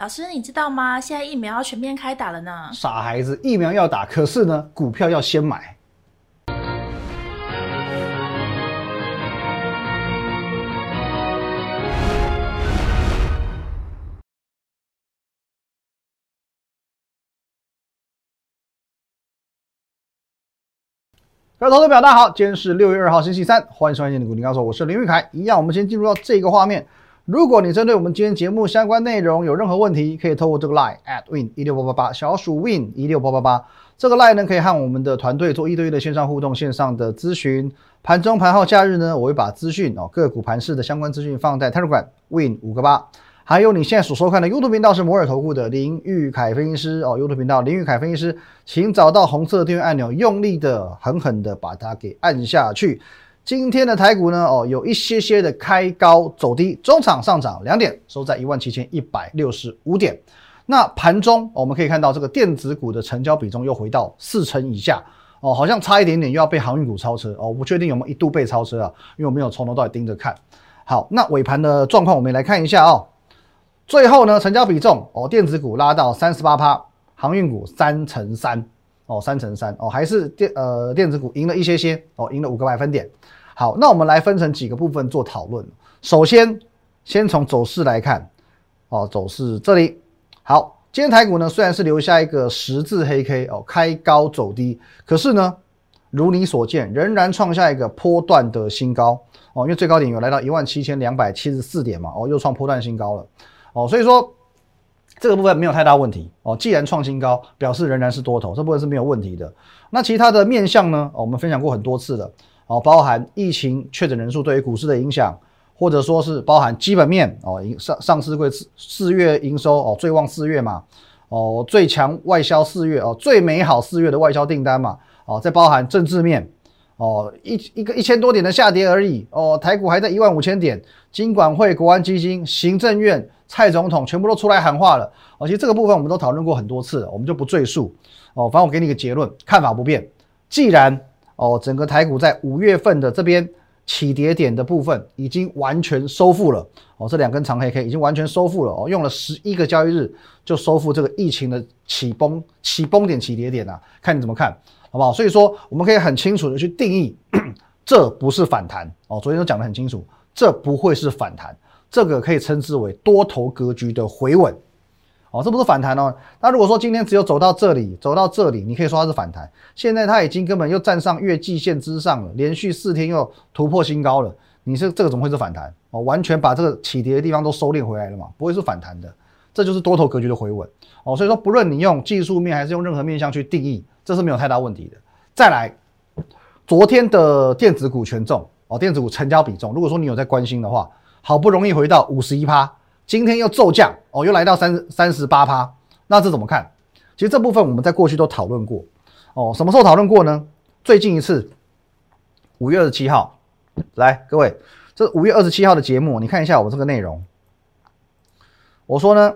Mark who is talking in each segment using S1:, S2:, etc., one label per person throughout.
S1: 老师，你知道吗？现在疫苗要全面开打了呢。
S2: 傻孩子，疫苗要打，可是呢，股票要先买。各位投资表，大家好，今天是六月二号，星期三，欢迎收看今天的股林高手，我是林玉凯。一样，我们先进入到这个画面。如果你针对我们今天节目相关内容有任何问题，可以透过这个 line at win 一六八八八小鼠 win 一六八八八这个 line 呢，可以和我们的团队做一对一的线上互动、线上的咨询。盘中、盘后、假日呢，我会把资讯哦个股盘势的相关资讯放在 Telegram win 五个八。还有你现在所收看的 YouTube 频道是摩尔投顾的林玉凯分析师哦，YouTube 频道林玉凯分析师，请找到红色订阅按钮，用力的、狠狠的把它给按下去。今天的台股呢，哦，有一些些的开高走低，中场上涨两点，收在一万七千一百六十五点。那盘中我们可以看到，这个电子股的成交比重又回到四成以下哦，好像差一点点又要被航运股超车哦，不确定有没有一度被超车啊，因为我没有从头到尾盯着看。好，那尾盘的状况我们来看一下哦。最后呢，成交比重哦，电子股拉到三十八趴，航运股三成三哦，三成三哦，还是电呃电子股赢了一些些哦，赢了五个百分点。好，那我们来分成几个部分做讨论。首先，先从走势来看哦，走势这里好，今天台股呢虽然是留下一个十字黑 K 哦，开高走低，可是呢，如你所见，仍然创下一个波段的新高哦，因为最高点有来到一万七千两百七十四点嘛，哦，又创波段新高了。哦，所以说这个部分没有太大问题哦。既然创新高，表示仍然是多头，这部分是没有问题的。那其他的面向呢？我们分享过很多次了。哦，包含疫情确诊人数对于股市的影响，或者说是包含基本面哦，上上市会四四月营收哦，最旺四月嘛，哦，最强外销四月哦，最美好四月的外销订单嘛，哦，再包含政治面。哦，一一个一千多点的下跌而已。哦，台股还在一万五千点，金管会、国安基金、行政院、蔡总统全部都出来喊话了。哦，其实这个部分我们都讨论过很多次了，我们就不赘述。哦，反正我给你个结论，看法不变。既然哦，整个台股在五月份的这边起跌点的部分已经完全收复了。哦，这两根长黑 K 已经完全收复了。哦，用了十一个交易日就收复这个疫情的起崩起崩点起跌点啊，看你怎么看。好不好？所以说，我们可以很清楚的去定义，这不是反弹哦。昨天都讲得很清楚，这不会是反弹，这个可以称之为多头格局的回稳哦。这不是反弹哦。那如果说今天只有走到这里，走到这里，你可以说它是反弹。现在它已经根本又站上月季线之上了，连续四天又突破新高了。你是这个怎么会是反弹哦？完全把这个起跌的地方都收敛回来了嘛？不会是反弹的，这就是多头格局的回稳哦。所以说，不论你用技术面还是用任何面向去定义。这是没有太大问题的。再来，昨天的电子股权重哦，电子股成交比重，如果说你有在关心的话，好不容易回到五十一趴，今天又骤降哦，又来到三三十八趴，那这怎么看？其实这部分我们在过去都讨论过哦，什么时候讨论过呢？最近一次五月二十七号，来各位，这五月二十七号的节目，你看一下我这个内容，我说呢。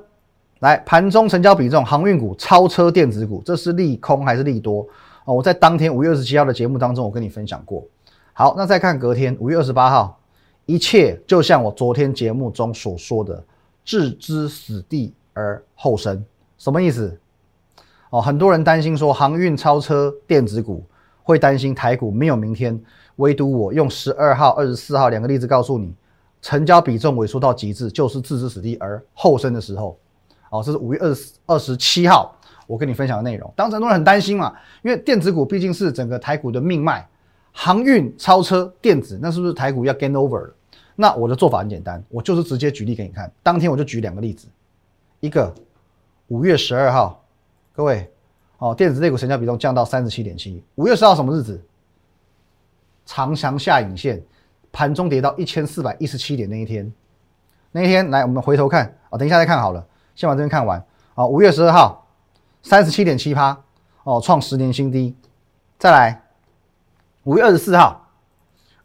S2: 来，盘中成交比重，航运股超车电子股，这是利空还是利多？哦，我在当天五月二十七号的节目当中，我跟你分享过。好，那再看隔天五月二十八号，一切就像我昨天节目中所说的，置之死地而后生，什么意思？哦，很多人担心说航运超车电子股，会担心台股没有明天，唯独我用十二号、二十四号两个例子告诉你，成交比重萎缩到极致，就是置之死地而后生的时候。哦，这是五月二十二十七号我跟你分享的内容。当时很多人很担心嘛，因为电子股毕竟是整个台股的命脉，航运超车电子，那是不是台股要 gain over 了？那我的做法很简单，我就是直接举例给你看。当天我就举两个例子，一个五月十二号，各位，哦，电子类股成交比重降到三十七点七。五月十号什么日子？长翔下影线，盘中跌到一千四百一十七点那一天，那一天来我们回头看啊，等一下再看好了。先把这边看完啊！五月十二号，三十七点七趴哦，创十年新低。再来，五月二十四号，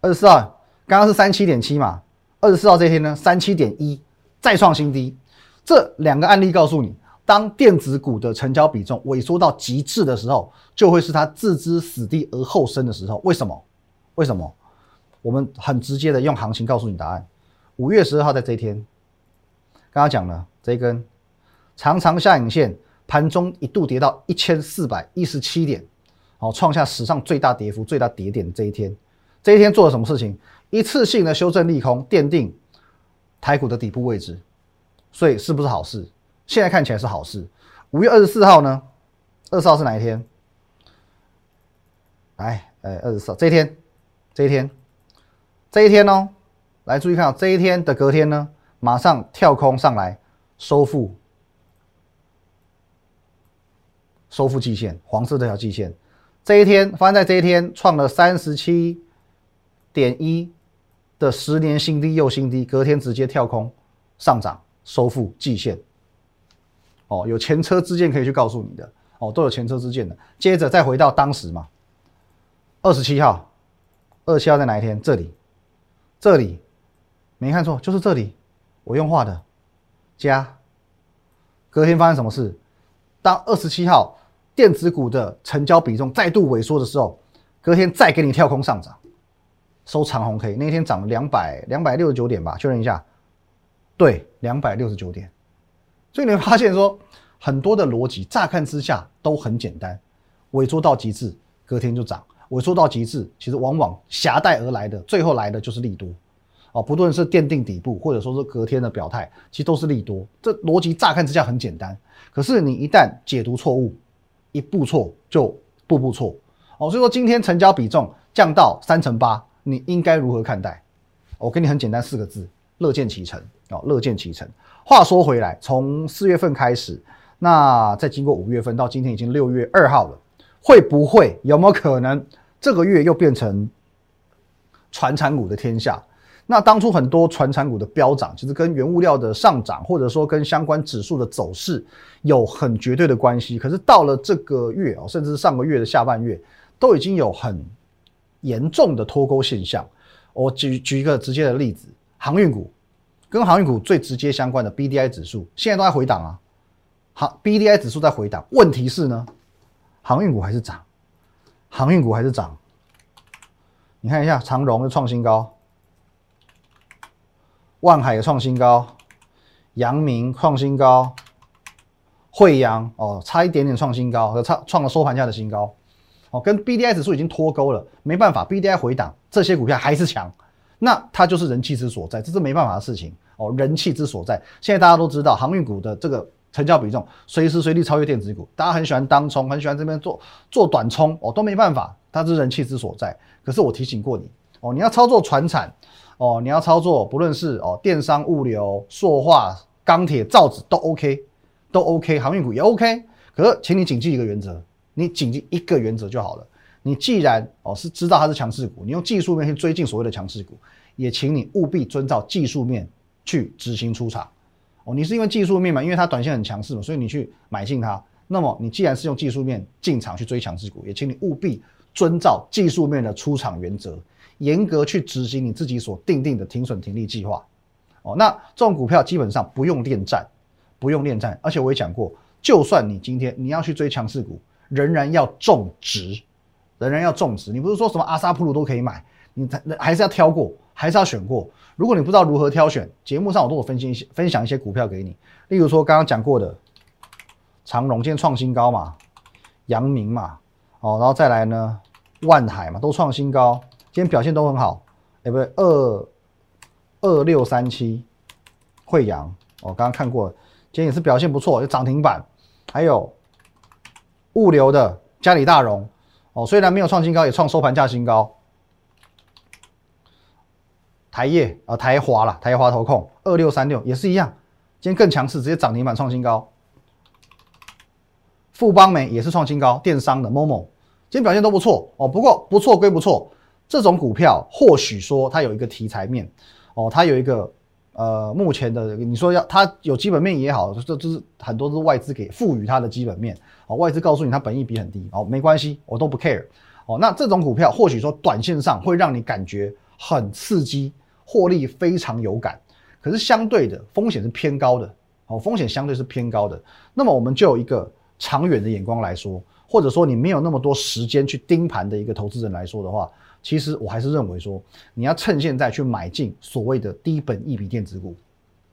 S2: 二十四号刚刚是三七点七嘛，二十四号这一天呢，三七点一再创新低。这两个案例告诉你，当电子股的成交比重萎缩到极致的时候，就会是它置之死地而后生的时候。为什么？为什么？我们很直接的用行情告诉你答案。五月十二号在这一天，刚刚讲了这一根。长长下影线，盘中一度跌到一千四百一十七点，哦，创下史上最大跌幅、最大跌点的这一天，这一天做了什么事情？一次性的修正利空，奠定台股的底部位置，所以是不是好事？现在看起来是好事。五月二十四号呢？二十号是哪一天？来，呃，二十四这一天，这一天，这一天哦，来注意看，这一天的隔天呢，马上跳空上来收复，收复季线，黄色这条季线，这一天发生在这一天创了三十七点一的十年新低又新低，隔天直接跳空上涨收复季线。哦，有前车之鉴可以去告诉你的哦，都有前车之鉴的。接着再回到当时嘛，二十七号，二十七号在哪一天？这里，这里没看错，就是这里，我用画的加。隔天发生什么事？当二十七号电子股的成交比重再度萎缩的时候，隔天再给你跳空上涨，收长红 K，那天涨了两百两百六十九点吧？确认一下，对，两百六十九点。所以你会发现说，很多的逻辑乍看之下都很简单，萎缩到极致，隔天就涨；萎缩到极致，其实往往狭带而来的，最后来的就是利多。哦，不论是奠定底部，或者说是隔天的表态，其实都是利多。这逻辑乍看之下很简单，可是你一旦解读错误，一步错就步步错。哦，所以说今天成交比重降到三成八，你应该如何看待？我给你很简单四个字：乐见其成。哦，乐见其成。话说回来，从四月份开始，那再经过五月份到今天已经六月二号了，会不会有没有可能这个月又变成传产股的天下？那当初很多传产股的飙涨，其实跟原物料的上涨，或者说跟相关指数的走势有很绝对的关系。可是到了这个月哦，甚至是上个月的下半月，都已经有很严重的脱钩现象。我举举一个直接的例子，航运股。跟航运股最直接相关的 B D I 指数现在都在回档啊，好 B D I 指数在回档，问题是呢，航运股还是涨，航运股还是涨。你看一下长荣的创新高，万海的创新高，阳明创新高，惠阳哦差一点点创新高，和创创了收盘价的新高，哦跟 B D I 指数已经脱钩了，没办法 B D I 回档，这些股票还是强。那它就是人气之所在，这是没办法的事情哦。人气之所在，现在大家都知道，航运股的这个成交比重随时随地超越电子股，大家很喜欢当冲，很喜欢这边做做短冲哦，都没办法，它是人气之所在。可是我提醒过你哦，你要操作船产哦，你要操作不论是哦电商、物流、塑化、钢铁、造纸都 OK，都 OK，航运股也 OK。可是，请你谨记一个原则，你谨记一个原则就好了。你既然哦是知道它是强势股，你用技术面去追进所谓的强势股，也请你务必遵照技术面去执行出场。哦，你是因为技术面嘛，因为它短线很强势嘛，所以你去买进它。那么你既然是用技术面进场去追强势股，也请你务必遵照技术面的出场原则，严格去执行你自己所定定的停损停利计划。哦，那这种股票基本上不用恋战，不用恋战。而且我也讲过，就算你今天你要去追强势股，仍然要种植。仍然要种植，你不是说什么阿萨普鲁都可以买，你还是要挑过，还是要选过。如果你不知道如何挑选，节目上我都有分析一些，分享一些股票给你。例如说刚刚讲过的长荣，今天创新高嘛，阳明嘛，哦，然后再来呢，万海嘛，都创新高，今天表现都很好。哎，不对，二二六三七惠阳，哦，刚刚看过，今天也是表现不错，有涨停板。还有物流的嘉里大荣。哦，虽然没有创新高，也创收盘价新高。台业啊，台华了，台华投控二六三六也是一样，今天更强势，直接涨停板创新高。富邦美也是创新高，电商的 Momo 今天表现都不错哦。不过不错归不错，这种股票或许说它有一个题材面哦，它有一个呃目前的你说要它有基本面也好，这这是很多是外资给赋予它的基本面。哦，外资告诉你它本益比很低，哦，没关系，我都不 care。哦，那这种股票或许说短线上会让你感觉很刺激，获利非常有感，可是相对的风险是偏高的，哦，风险相对是偏高的。那么我们就有一个长远的眼光来说，或者说你没有那么多时间去盯盘的一个投资人来说的话，其实我还是认为说，你要趁现在去买进所谓的低本益比电子股，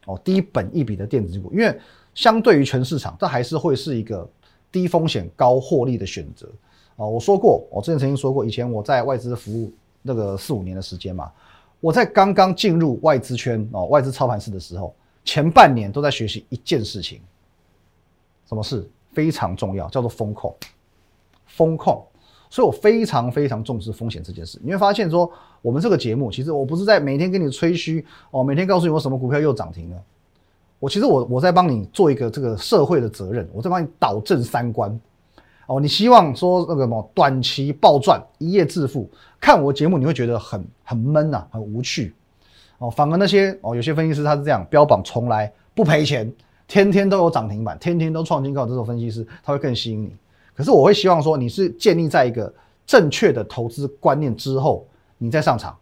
S2: 哦，低本益比的电子股，因为。相对于全市场，这还是会是一个低风险高获利的选择啊。我说过，我之前曾经说过，以前我在外资服务那个四五年的时间嘛，我在刚刚进入外资圈哦，外资操盘室的时候，前半年都在学习一件事情，什么事非常重要，叫做风控，风控。所以我非常非常重视风险这件事。你会发现说，我们这个节目其实我不是在每天跟你吹嘘哦，每天告诉你我什么股票又涨停了。我其实我我在帮你做一个这个社会的责任，我在帮你导正三观。哦，你希望说那个什么短期暴赚一夜致富，看我节目你会觉得很很闷呐，很无趣。哦，反而那些哦有些分析师他是这样标榜从来不赔钱，天天都有涨停板，天天都创新高这种分析师，他会更吸引你。可是我会希望说，你是建立在一个正确的投资观念之后，你再上场。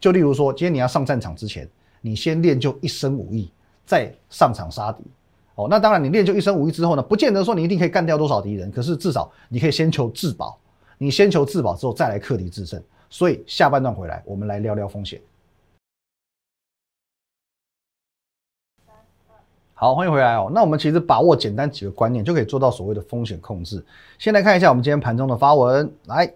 S2: 就例如说，今天你要上战场之前，你先练就一身武艺，再上场杀敌。哦，那当然，你练就一身武艺之后呢，不见得说你一定可以干掉多少敌人，可是至少你可以先求自保。你先求自保之后，再来克敌制胜。所以下半段回来，我们来聊聊风险。好，欢迎回来哦。那我们其实把握简单几个观念，就可以做到所谓的风险控制。先来看一下我们今天盘中的发文。来，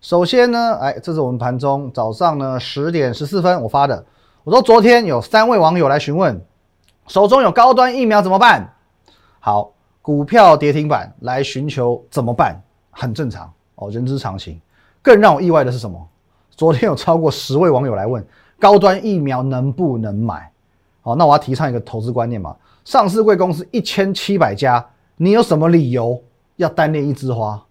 S2: 首先呢，哎，这是我们盘中早上呢十点十四分我发的。我说昨天有三位网友来询问，手中有高端疫苗怎么办？好，股票跌停板来寻求怎么办？很正常哦，人之常情。更让我意外的是什么？昨天有超过十位网友来问，高端疫苗能不能买？好，那我要提倡一个投资观念嘛。上市贵公司一千七百家，你有什么理由要单恋一枝花？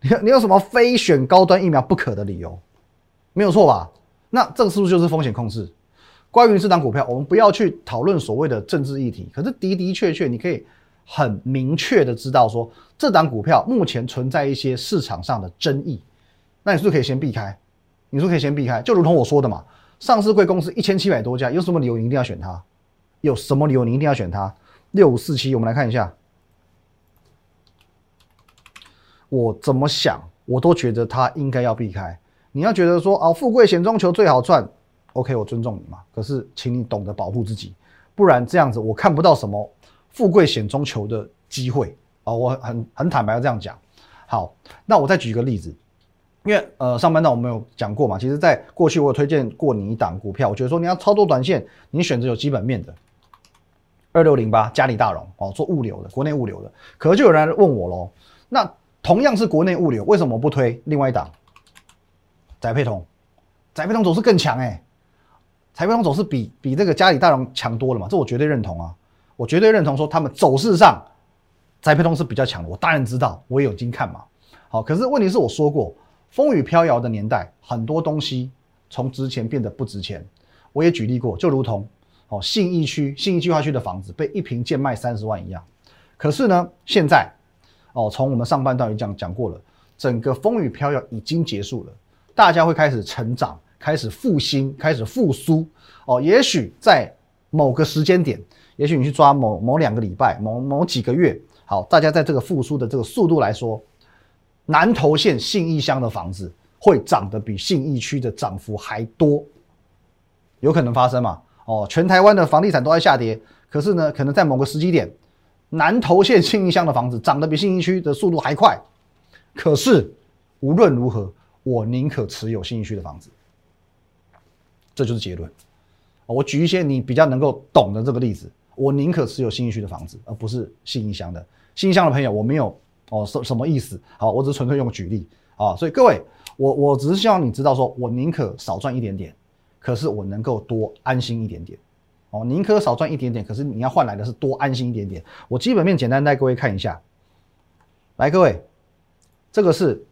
S2: 你你有什么非选高端疫苗不可的理由？没有错吧？那这个是不是就是风险控制？关于这档股票，我们不要去讨论所谓的政治议题，可是的的确确，你可以很明确的知道说，这档股票目前存在一些市场上的争议，那你是不是可以先避开？你说可以先避开，就如同我说的嘛。上市贵公司一千七百多家，有什么理由你一定要选它？有什么理由你一定要选它？六五四七，我们来看一下。我怎么想，我都觉得它应该要避开。你要觉得说哦，富贵险中求最好赚，OK，我尊重你嘛。可是，请你懂得保护自己，不然这样子我看不到什么富贵险中求的机会啊。我很很坦白要这样讲。好，那我再举一个例子。因为呃，上半段我们有讲过嘛，其实在过去我有推荐过你一档股票，我觉得说你要操作短线，你选择有基本面的二六零八嘉里大荣哦，做物流的，国内物流的。可能就有人问我喽，那同样是国内物流，为什么不推另外一档载配通？载配通走势更强哎，载配通总是比比这个嘉里大荣强多了嘛，这我绝对认同啊，我绝对认同说他们走势上载配通是比较强的，我当然知道，我也有经看嘛。好，可是问题是我说过。风雨飘摇的年代，很多东西从值钱变得不值钱。我也举例过，就如同哦信义区信义计划区的房子被一平贱卖三十万一样。可是呢，现在哦从我们上半段也讲讲过了，整个风雨飘摇已经结束了，大家会开始成长，开始复兴，开始复苏。哦，也许在某个时间点，也许你去抓某某两个礼拜，某某几个月，好，大家在这个复苏的这个速度来说。南投县信义乡的房子会涨得比信义区的涨幅还多，有可能发生嘛？哦，全台湾的房地产都在下跌，可是呢，可能在某个时机点，南投县信义乡的房子涨得比信义区的速度还快。可是无论如何，我宁可持有信义区的房子，这就是结论。我举一些你比较能够懂的这个例子，我宁可持有信义区的房子，而不是信义乡的。信义乡的朋友，我没有。哦，什什么意思？好，我只是纯粹用举例啊，所以各位，我我只是希望你知道，说我宁可少赚一点点，可是我能够多安心一点点。哦，宁可少赚一点点，可是你要换来的是多安心一点点。我基本面简单带各位看一下，来，各位，这个是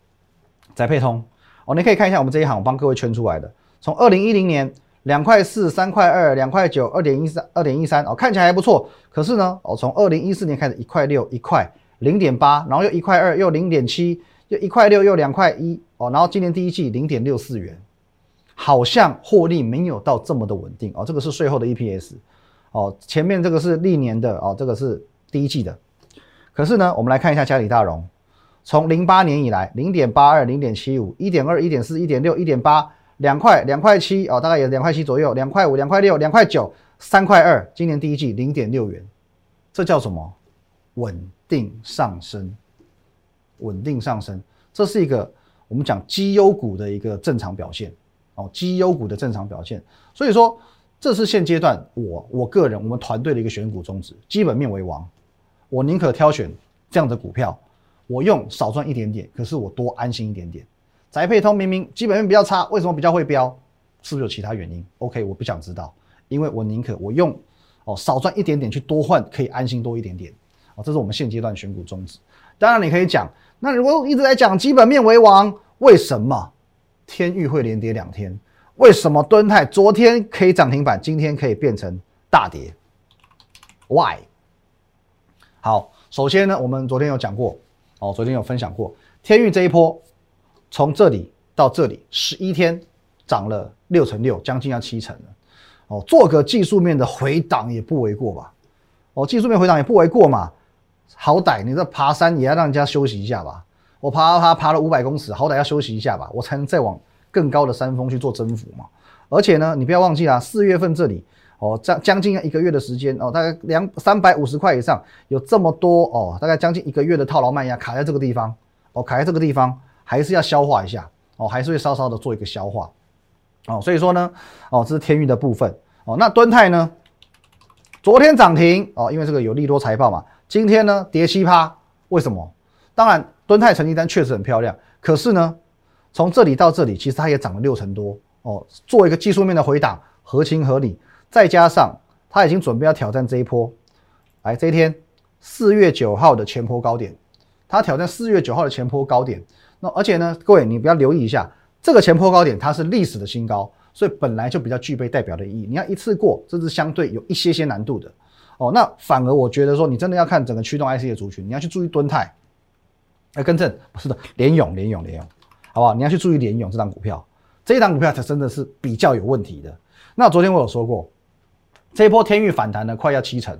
S2: 载配通哦，你可以看一下我们这一行，我帮各位圈出来的，从二零一零年两块四、三块二、两块九、二点一三、二点一三哦，看起来还不错，可是呢，哦，从二零一四年开始一块六、一块。零点八，然后又一块二，又零点七，又一块六，又两块一哦，然后今年第一季零点六四元，好像获利没有到这么的稳定哦。这个是税后的 EPS 哦，前面这个是历年的哦，这个是第一季的。可是呢，我们来看一下嘉里大荣，从零八年以来，零点八二，零点七五，一点二，一点四，一点六，一点八，两块，两块七哦，大概也两块七左右，两块五，两块六，两块九，三块二，今年第一季零点六元。这叫什么？稳定上升，稳定上升，这是一个我们讲绩优股的一个正常表现哦，绩优股的正常表现。所以说，这是现阶段我我个人我们团队的一个选股宗旨，基本面为王，我宁可挑选这样的股票，我用少赚一点点，可是我多安心一点点。宅配通明明基本面比较差，为什么比较会飙？是不是有其他原因？OK，我不想知道，因为我宁可我用哦少赚一点点去多换，可以安心多一点点。这是我们现阶段选股宗旨。当然你可以讲，那如果一直在讲基本面为王，为什么天域会连跌两天？为什么敦泰昨天可以涨停板，今天可以变成大跌？Why？好，首先呢，我们昨天有讲过，哦，昨天有分享过，天域这一波从这里到这里十一天涨了六成六，将近要七成了。哦，做个技术面的回档也不为过吧？哦，技术面回档也不为过嘛。好歹你这爬山也要让人家休息一下吧。我爬爬爬了五百公尺，好歹要休息一下吧，我才能再往更高的山峰去做征服嘛。而且呢，你不要忘记啊，四月份这里哦，将将近一个月的时间哦，大概两三百五十块以上，有这么多哦，大概将近一个月的套牢卖压卡在这个地方哦，卡在这个地方还是要消化一下哦，还是会稍稍的做一个消化哦。所以说呢，哦，这是天域的部分哦。那敦泰呢，昨天涨停哦，因为这个有利多财报嘛。今天呢跌七趴，为什么？当然，敦泰成绩单确实很漂亮，可是呢，从这里到这里，其实它也涨了六成多哦。做一个技术面的回档，合情合理。再加上它已经准备要挑战这一波，来这一天四月九号的前坡高点，它挑战四月九号的前坡高点。那而且呢，各位你不要留意一下，这个前坡高点它是历史的新高，所以本来就比较具备代表的意义。你要一次过，这是相对有一些些难度的。哦，那反而我觉得说，你真的要看整个驱动 IC 的族群，你要去注意敦泰，哎，更正不是的，联勇，联勇，联勇，好不好？你要去注意联勇这档股票，这一档股票才真的是比较有问题的。那昨天我有说过，这一波天域反弹呢，快要七成，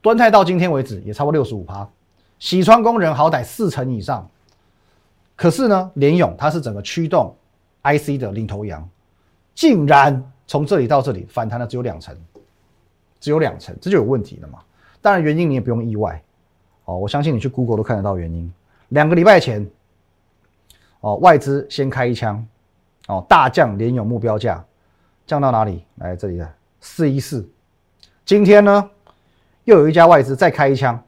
S2: 敦泰到今天为止也差不多六十五趴，喜川工人好歹四成以上，可是呢，联勇它是整个驱动 IC 的领头羊，竟然从这里到这里反弹的只有两成。只有两成，这就有问题了嘛？当然原因你也不用意外，哦，我相信你去 Google 都看得到原因。两个礼拜前，哦，外资先开一枪，哦，大降连有目标价，降到哪里？来这里的四一四。今天呢，又有一家外资再开一枪，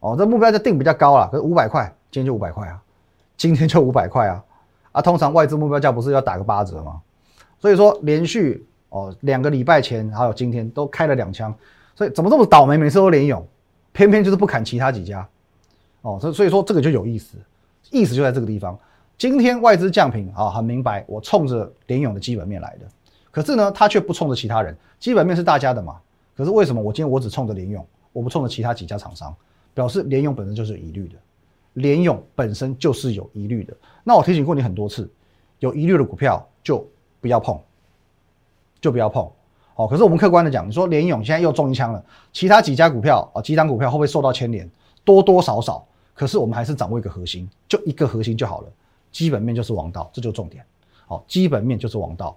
S2: 哦，这目标价定比较高了，可是五百块，今天就五百块啊，今天就五百块啊，啊，通常外资目标价不是要打个八折吗？所以说连续。哦，两个礼拜前还有今天都开了两枪，所以怎么这么倒霉？每次都连勇，偏偏就是不砍其他几家。哦，所所以说这个就有意思，意思就在这个地方。今天外资降频啊，很明白，我冲着联勇的基本面来的。可是呢，他却不冲着其他人，基本面是大家的嘛。可是为什么我今天我只冲着联勇，我不冲着其他几家厂商？表示联勇本身就是疑虑的，联勇本身就是有疑虑的。那我提醒过你很多次，有疑虑的股票就不要碰。就不要碰，哦。可是我们客观的讲，你说联勇现在又中一枪了，其他几家股票啊，几档股票会不会受到牵连？多多少少。可是我们还是掌握一个核心，就一个核心就好了。基本面就是王道，这就重点。好，基本面就是王道，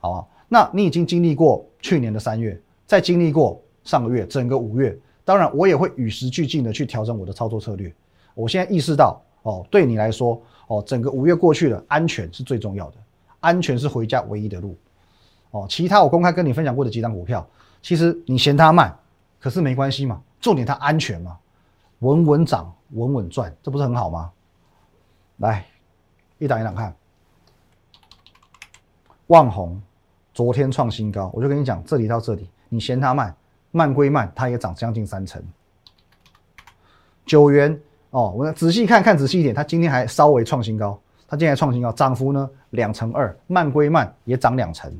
S2: 好吧？那你已经经历过去年的三月，再经历过上个月，整个五月，当然我也会与时俱进的去调整我的操作策略。我现在意识到，哦，对你来说，哦，整个五月过去了，安全是最重要的，安全是回家唯一的路。哦，其他我公开跟你分享过的几张股票，其实你嫌它慢，可是没关系嘛，重点它安全嘛，稳稳涨，稳稳赚，这不是很好吗？来，一档一档看，万红昨天创新高，我就跟你讲，这里到这里，你嫌它慢，慢归慢，它也涨将近三成。九元哦，我仔细看看仔细一点，它今天还稍微创新高，它今天创新高，涨幅呢两成二，慢归慢，也涨两成。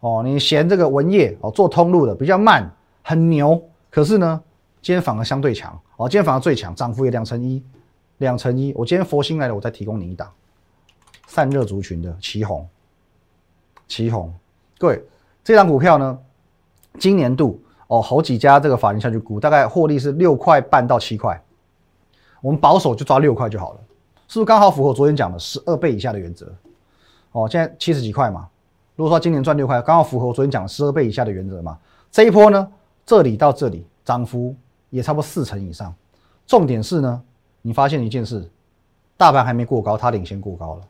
S2: 哦，你嫌这个文业哦做通路的比较慢，很牛，可是呢，今天反而相对强哦，今天反而最强，涨幅也两成一，两成一。我今天佛心来了，我再提供你一档散热族群的旗红，旗红，各位，这档股票呢，今年度哦好几家这个法人下去估，大概获利是六块半到七块，我们保守就抓六块就好了，是不是刚好符合昨天讲的十二倍以下的原则？哦，现在七十几块嘛。如果说今年赚六块，刚好符合我昨天讲的十二倍以下的原则嘛？这一波呢，这里到这里涨幅也差不多四成以上。重点是呢，你发现一件事，大盘还没过高，它领先过高了，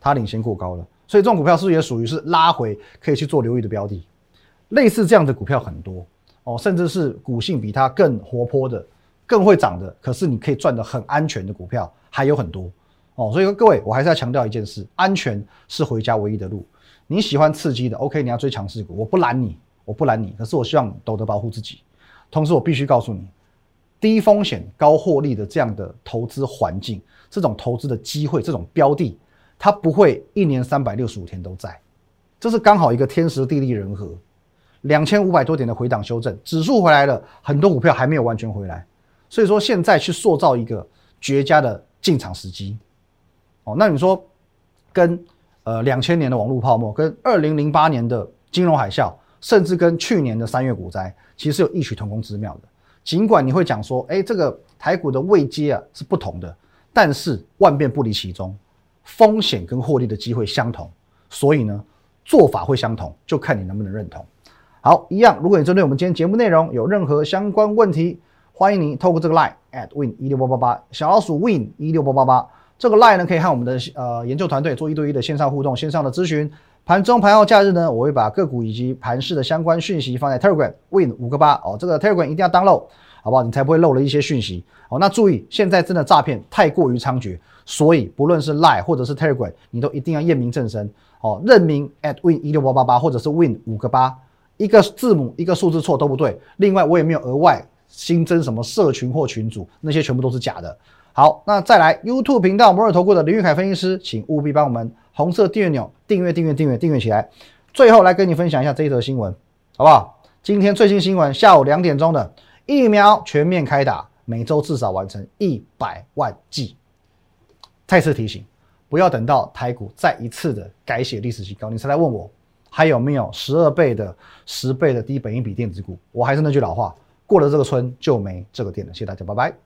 S2: 它领先过高了。所以这种股票是不是也属于是拉回可以去做留意的标的？类似这样的股票很多哦，甚至是股性比它更活泼的、更会涨的，可是你可以赚的很安全的股票还有很多哦。所以各位，我还是要强调一件事：安全是回家唯一的路。你喜欢刺激的，OK，你要追强势股，我不拦你，我不拦你。可是我希望懂得保护自己，同时我必须告诉你，低风险高获利的这样的投资环境，这种投资的机会，这种标的。它不会一年三百六十五天都在，这是刚好一个天时地利人和，两千五百多点的回档修正，指数回来了，很多股票还没有完全回来，所以说现在去塑造一个绝佳的进场时机。哦，那你说跟呃两千年的网络泡沫，跟二零零八年的金融海啸，甚至跟去年的三月股灾，其实有异曲同工之妙的。尽管你会讲说，哎，这个台股的位阶啊是不同的，但是万变不离其宗。风险跟获利的机会相同，所以呢，做法会相同，就看你能不能认同。好，一样，如果你针对我们今天节目内容有任何相关问题，欢迎你透过这个 line at win 一六八八八小老鼠 win 一六八八八这个 line 呢，可以和我们的呃研究团队做一对一的线上互动、线上的咨询。盘中、盘后、假日呢，我会把个股以及盘市的相关讯息放在 Telegram win 五个八哦，这个 Telegram 一定要登录好不好？你才不会漏了一些讯息哦。那注意，现在真的诈骗太过于猖獗。所以不论是 Line 或者是 Telegram，你都一定要验明正身哦，认明 at win 一六八八八或者是 win 五个八，一个字母一个数字错都不对。另外我也没有额外新增什么社群或群组，那些全部都是假的。好，那再来 YouTube 频道摩尔投顾的林玉凯分析师，请务必帮我们红色订阅钮订阅订阅订阅订阅起来。最后来跟你分享一下这一则新闻，好不好？今天最新新闻，下午两点钟的疫苗全面开打，每周至少完成一百万剂。再次提醒，不要等到台股再一次的改写历史新高，你才来问我还有没有十二倍的、十倍的低本益比电子股。我还是那句老话，过了这个村就没这个店了。谢谢大家，拜拜。